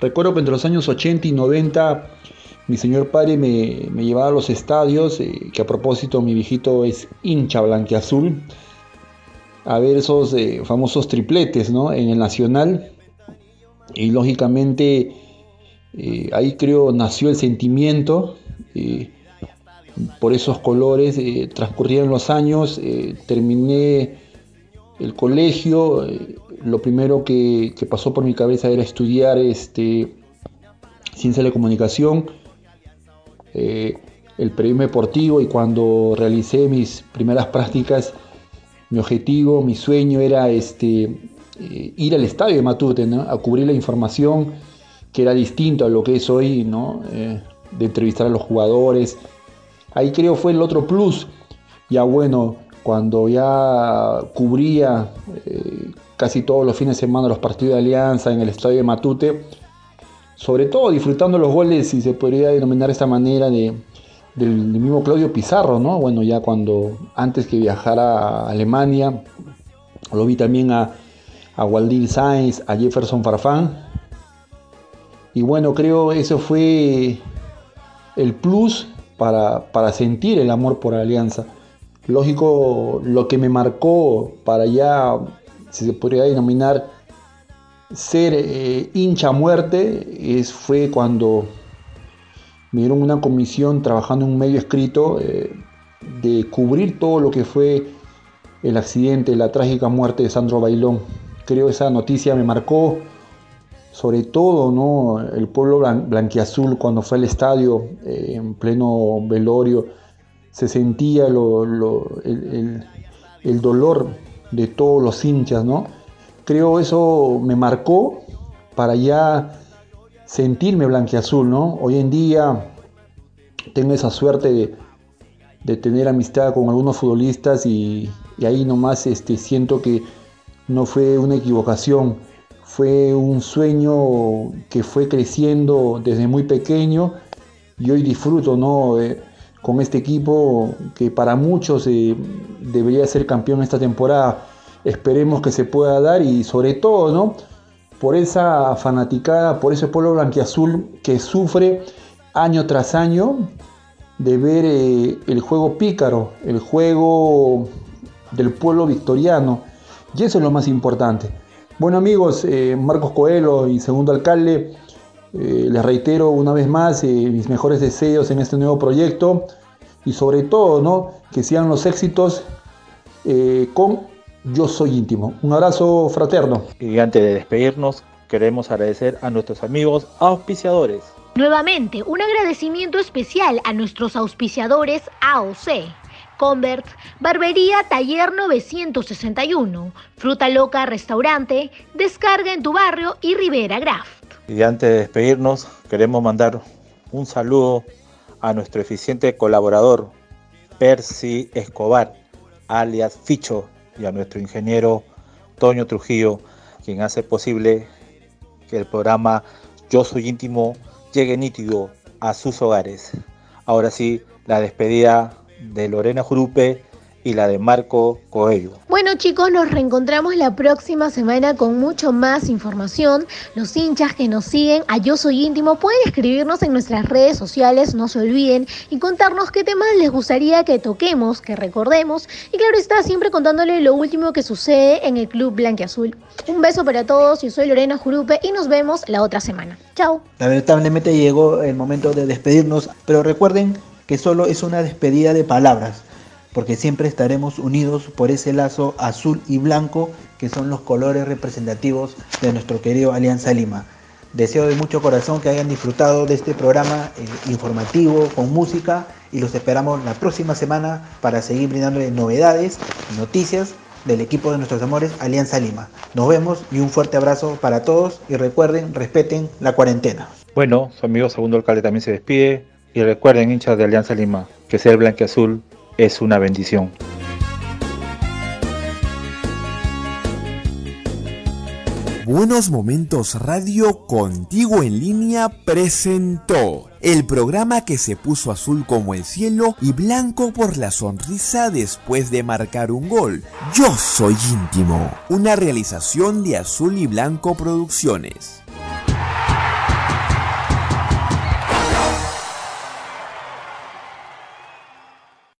J: Recuerdo que entre los años 80 y 90 mi señor padre me, llevaba a los estadios, eh, que a propósito mi viejito es hincha blanqueazul, a ver esos eh, famosos tripletes ¿no? en el Nacional. Y lógicamente eh, ahí creo nació el sentimiento por esos colores. Eh, transcurrieron los años, eh, terminé el colegio, eh, lo primero que, pasó por mi cabeza era estudiar este, ciencia de la comunicación, eh, el periodismo deportivo y cuando realicé mis primeras prácticas, mi objetivo, mi sueño era este, ir al estadio de Matute, a cubrir la información que era distinto a lo que es hoy, ¿no? de entrevistar a los jugadores. Ahí creo fue el otro plus. Ya bueno, cuando ya cubría eh, casi todos los fines de semana los partidos de Alianza en el estadio de Matute, sobre todo disfrutando los goles, si se podría denominar de esta manera, de, del, mismo Claudio Pizarro, ¿no? Bueno, ya cuando antes que viajara a Alemania, lo vi también a, a Waldir Sainz, a Jefferson Farfán. Y bueno, creo eso fue el plus para, para sentir el amor por Alianza. Lógico, lo que me marcó para ya, si se podría denominar, ser eh, hincha muerte, es, fue cuando me dieron una comisión trabajando en un medio escrito eh, de cubrir todo lo que fue el accidente, la trágica muerte de Sandro Bailón. Creo esa noticia me marcó, sobre todo ¿no? el pueblo blanquiazul cuando fue al estadio eh, en pleno velorio se sentía el, dolor de todos los hinchas, ¿no? Creo eso me marcó para ya sentirme blanqueazul, ¿no? Hoy en día tengo esa suerte de, tener amistad con algunos futbolistas y, ahí nomás este, siento que no fue una equivocación, fue un sueño que fue creciendo desde muy pequeño y hoy disfruto, ¿no? con este equipo que para muchos eh, debería ser campeón esta temporada. Esperemos que se pueda dar y sobre todo, ¿no? Por esa fanaticada, por ese pueblo blanquiazul que sufre año tras año de ver eh, el juego pícaro, el juego del pueblo victoriano. Y eso es lo más importante. Bueno amigos, eh, Marcos Coelho y segundo alcalde, eh, les reitero una vez más eh, mis mejores deseos en este nuevo proyecto y sobre todo ¿no? que sean los éxitos eh, con Yo Soy Íntimo. Un abrazo fraterno.
B: Y antes de despedirnos, queremos agradecer a nuestros amigos auspiciadores.
C: Nuevamente, un agradecimiento especial a nuestros auspiciadores AOC. Convert, Barbería Taller 961, Fruta Loca Restaurante, Descarga en tu barrio y Rivera Graf.
B: Y antes de despedirnos, queremos mandar un saludo a nuestro eficiente colaborador, Percy Escobar, alias Ficho, y a nuestro ingeniero Toño Trujillo, quien hace posible que el programa Yo Soy Íntimo llegue nítido a sus hogares. Ahora sí, la despedida de Lorena Jurupe y la de Marco Coelho.
C: Bueno chicos, nos reencontramos la próxima semana con mucho más información. Los hinchas que nos siguen a Yo Soy Íntimo pueden escribirnos en nuestras redes sociales, no se olviden, y contarnos qué temas les gustaría que toquemos, que recordemos. Y claro está, siempre contándole lo último que sucede en el Club Blanquiazul. Un beso para todos, yo soy Lorena Jurupe y nos vemos la otra semana. Chao.
D: Lamentablemente llegó el momento de despedirnos, pero recuerden que solo es una despedida de palabras porque siempre estaremos unidos por ese lazo azul y blanco que son los colores representativos de nuestro querido Alianza Lima. Deseo de mucho corazón que hayan disfrutado de este programa eh, informativo con música y los esperamos la próxima semana para seguir brindándoles novedades y noticias del equipo de nuestros amores Alianza Lima. Nos vemos y un fuerte abrazo para todos y recuerden, respeten la cuarentena.
B: Bueno, su amigo segundo alcalde también se despide y recuerden hinchas de Alianza Lima que ser blanque azul es una bendición.
A: Buenos Momentos Radio contigo en línea presentó el programa que se puso azul como el cielo y blanco por la sonrisa después de marcar un gol. Yo soy íntimo, una realización de Azul y Blanco Producciones.